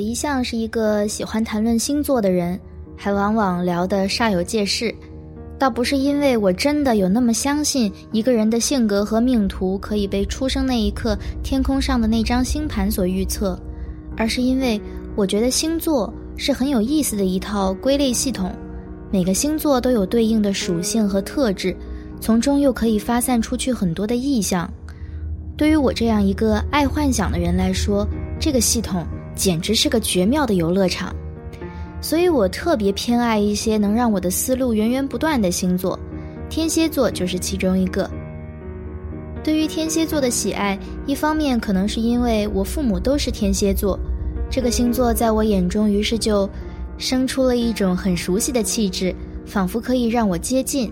一向是一个喜欢谈论星座的人，还往往聊得煞有介事。倒不是因为我真的有那么相信一个人的性格和命途可以被出生那一刻天空上的那张星盘所预测，而是因为我觉得星座是很有意思的一套归类系统，每个星座都有对应的属性和特质，从中又可以发散出去很多的意象。对于我这样一个爱幻想的人来说，这个系统简直是个绝妙的游乐场。所以我特别偏爱一些能让我的思路源源不断的星座，天蝎座就是其中一个。对于天蝎座的喜爱，一方面可能是因为我父母都是天蝎座，这个星座在我眼中于是就生出了一种很熟悉的气质，仿佛可以让我接近；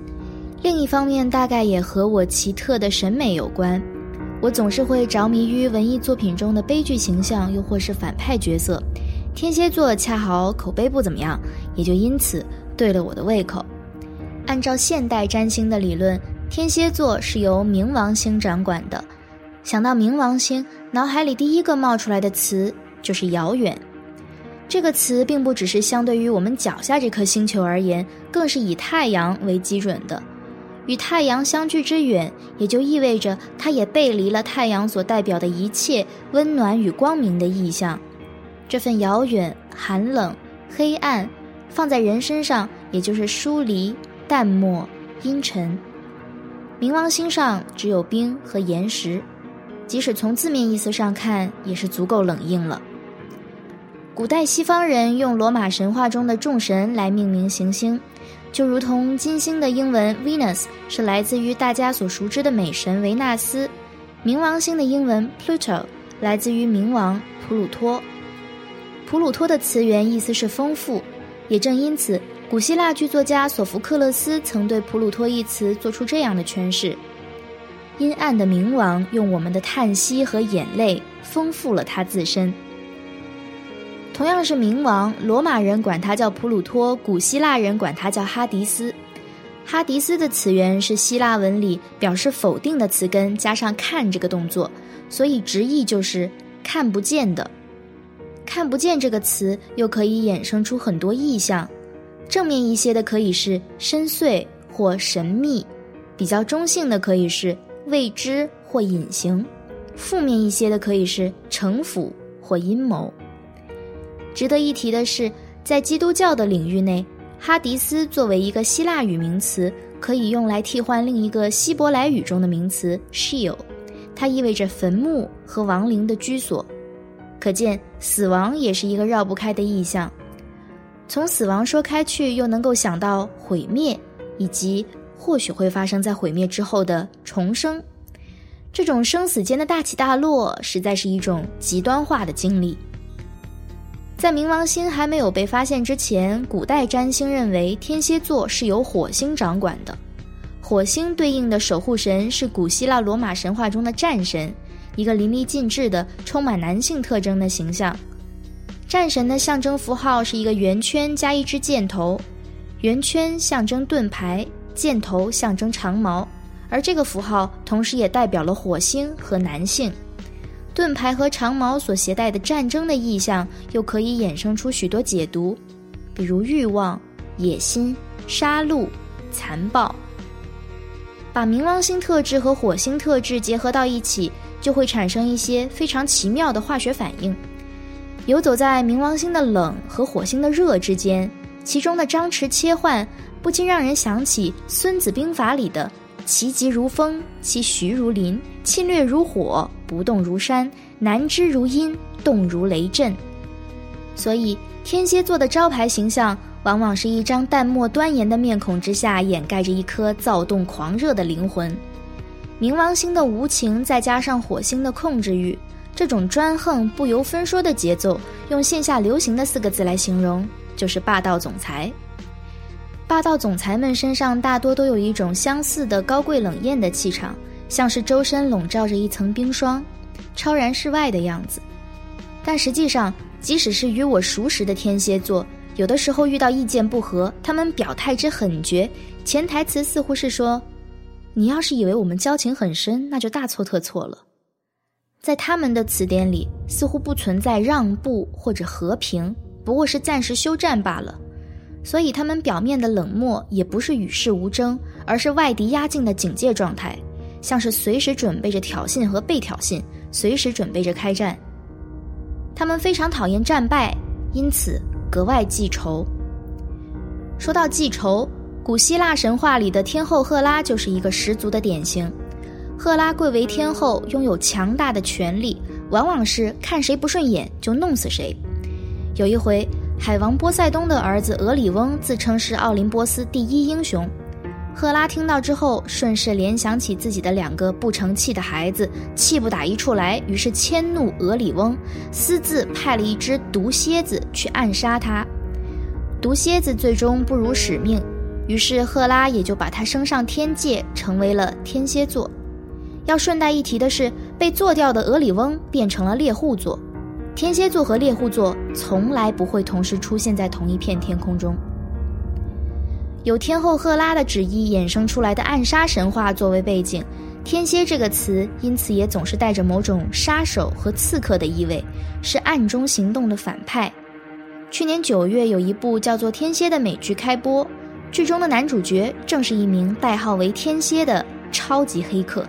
另一方面，大概也和我奇特的审美有关，我总是会着迷于文艺作品中的悲剧形象，又或是反派角色。天蝎座恰好口碑不怎么样，也就因此对了我的胃口。按照现代占星的理论，天蝎座是由冥王星掌管的。想到冥王星，脑海里第一个冒出来的词就是遥远。这个词并不只是相对于我们脚下这颗星球而言，更是以太阳为基准的。与太阳相距之远，也就意味着它也背离了太阳所代表的一切温暖与光明的意象。这份遥远、寒冷、黑暗，放在人身上，也就是疏离、淡漠、阴沉。冥王星上只有冰和岩石，即使从字面意思上看，也是足够冷硬了。古代西方人用罗马神话中的众神来命名行星，就如同金星的英文 Venus 是来自于大家所熟知的美神维纳斯，冥王星的英文 Pluto 来自于冥王普鲁托。普鲁托的词源意思是丰富，也正因此，古希腊剧作家索福克勒斯曾对普鲁托一词做出这样的诠释：阴暗的冥王用我们的叹息和眼泪丰富了他自身。同样是冥王，罗马人管他叫普鲁托，古希腊人管他叫哈迪斯。哈迪斯的词源是希腊文里表示否定的词根加上看这个动作，所以直译就是看不见的。看不见这个词又可以衍生出很多意象，正面一些的可以是深邃或神秘，比较中性的可以是未知或隐形，负面一些的可以是城府或阴谋。值得一提的是，在基督教的领域内，哈迪斯作为一个希腊语名词，可以用来替换另一个希伯来语中的名词 Sheol，它意味着坟墓和亡灵的居所。可见，死亡也是一个绕不开的意象。从死亡说开去，又能够想到毁灭，以及或许会发生在毁灭之后的重生。这种生死间的大起大落，实在是一种极端化的经历。在冥王星还没有被发现之前，古代占星认为天蝎座是由火星掌管的。火星对应的守护神是古希腊罗马神话中的战神。一个淋漓尽致的、充满男性特征的形象。战神的象征符号是一个圆圈加一支箭头，圆圈象征盾牌，箭头象征长矛，而这个符号同时也代表了火星和男性。盾牌和长矛所携带的战争的意象，又可以衍生出许多解读，比如欲望、野心、杀戮、残暴。把冥王星特质和火星特质结合到一起。就会产生一些非常奇妙的化学反应，游走在冥王星的冷和火星的热之间，其中的张弛切换不禁让人想起《孙子兵法》里的“其疾如风，其徐如林，侵略如火，不动如山，难知如阴，动如雷震”。所以，天蝎座的招牌形象往往是一张淡漠端严的面孔之下，掩盖着一颗躁动狂热的灵魂。冥王星的无情，再加上火星的控制欲，这种专横不由分说的节奏，用线下流行的四个字来形容，就是霸道总裁。霸道总裁们身上大多都有一种相似的高贵冷艳的气场，像是周身笼罩着一层冰霜，超然世外的样子。但实际上，即使是与我熟识的天蝎座，有的时候遇到意见不合，他们表态之狠绝，潜台词似乎是说。你要是以为我们交情很深，那就大错特错了。在他们的词典里，似乎不存在让步或者和平，不过是暂时休战罢了。所以，他们表面的冷漠也不是与世无争，而是外敌压境的警戒状态，像是随时准备着挑衅和被挑衅，随时准备着开战。他们非常讨厌战败，因此格外记仇。说到记仇，古希腊神话里的天后赫拉就是一个十足的典型。赫拉贵为天后，拥有强大的权力，往往是看谁不顺眼就弄死谁。有一回，海王波塞冬的儿子俄里翁自称是奥林波斯第一英雄，赫拉听到之后，顺势联想起自己的两个不成器的孩子，气不打一处来，于是迁怒俄里翁，私自派了一只毒蝎子去暗杀他。毒蝎子最终不辱使命，于是赫拉也就把他升上天界，成为了天蝎座。要顺带一提的是，被做掉的俄里翁变成了猎户座，天蝎座和猎户座从来不会同时出现在同一片天空中。有天后赫拉的旨意衍生出来的暗杀神话作为背景，天蝎这个词因此也总是带着某种杀手和刺客的意味，是暗中行动的反派。去年九月有一部叫做《天蝎》的美剧开播，剧中的男主角正是一名代号为天蝎的超级黑客。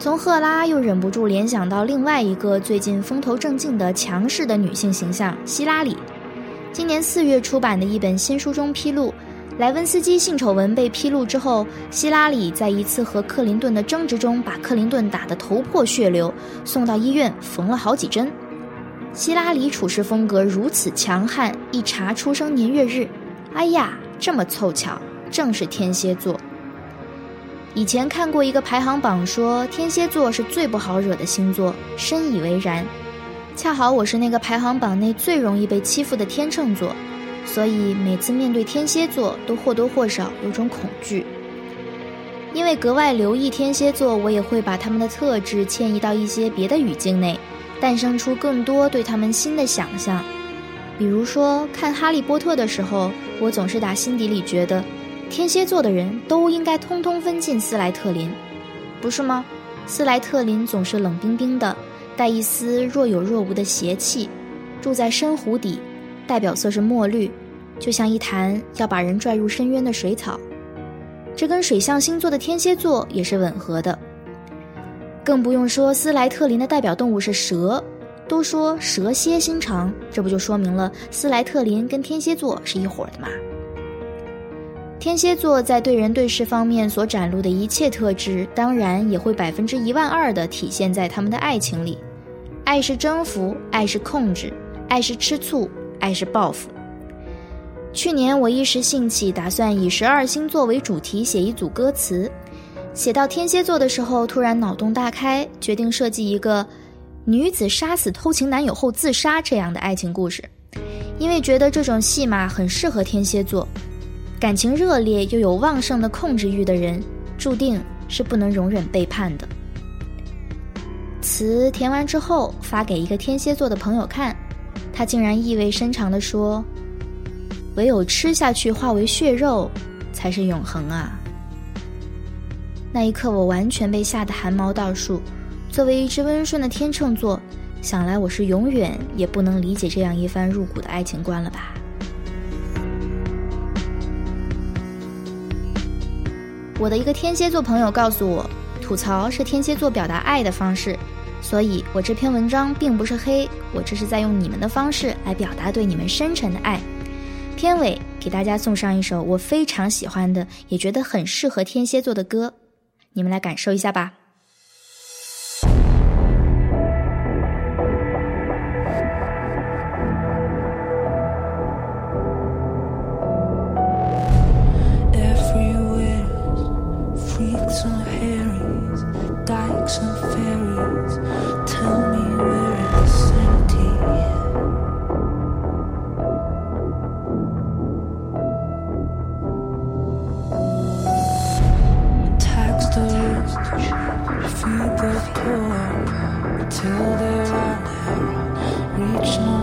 从赫拉又忍不住联想到另外一个最近风头正劲的强势的女性形象希拉里。今年四月出版的一本新书中披露，莱温斯基性丑闻被披露之后，希拉里在一次和克林顿的争执中把克林顿打得头破血流，送到医院缝了好几针。希拉里处事风格如此强悍，一查出生年月日，哎呀，这么凑巧，正是天蝎座。以前看过一个排行榜，说天蝎座是最不好惹的星座，深以为然。恰好我是那个排行榜内最容易被欺负的天秤座，所以每次面对天蝎座都或多或少有种恐惧。因为格外留意天蝎座，我也会把他们的特质迁移到一些别的语境内，诞生出更多对他们新的想象。比如说看《哈利波特》的时候，我总是打心底里觉得。天蝎座的人都应该通通分进斯莱特林，不是吗？斯莱特林总是冷冰冰的，带一丝若有若无的邪气，住在深湖底，代表色是墨绿，就像一潭要把人拽入深渊的水草。这跟水象星座的天蝎座也是吻合的。更不用说斯莱特林的代表动物是蛇，都说蛇蝎心肠，这不就说明了斯莱特林跟天蝎座是一伙的吗？天蝎座在对人对事方面所展露的一切特质，当然也会百分之一万二的体现在他们的爱情里。爱是征服，爱是控制，爱是吃醋，爱是报复。去年我一时兴起，打算以十二星座为主题写一组歌词。写到天蝎座的时候，突然脑洞大开，决定设计一个女子杀死偷情男友后自杀这样的爱情故事，因为觉得这种戏码很适合天蝎座。感情热烈又有旺盛的控制欲的人，注定是不能容忍背叛的。词填完之后，发给一个天蝎座的朋友看，他竟然意味深长地说：“唯有吃下去化为血肉，才是永恒啊！”那一刻，我完全被吓得汗毛倒竖。作为一只温顺的天秤座，想来我是永远也不能理解这样一番入骨的爱情观了吧。我的一个天蝎座朋友告诉我，吐槽是天蝎座表达爱的方式，所以我这篇文章并不是黑，我这是在用你们的方式来表达对你们深沉的爱。片尾给大家送上一首我非常喜欢的，也觉得很适合天蝎座的歌，你们来感受一下吧。pull up till they're on their reach.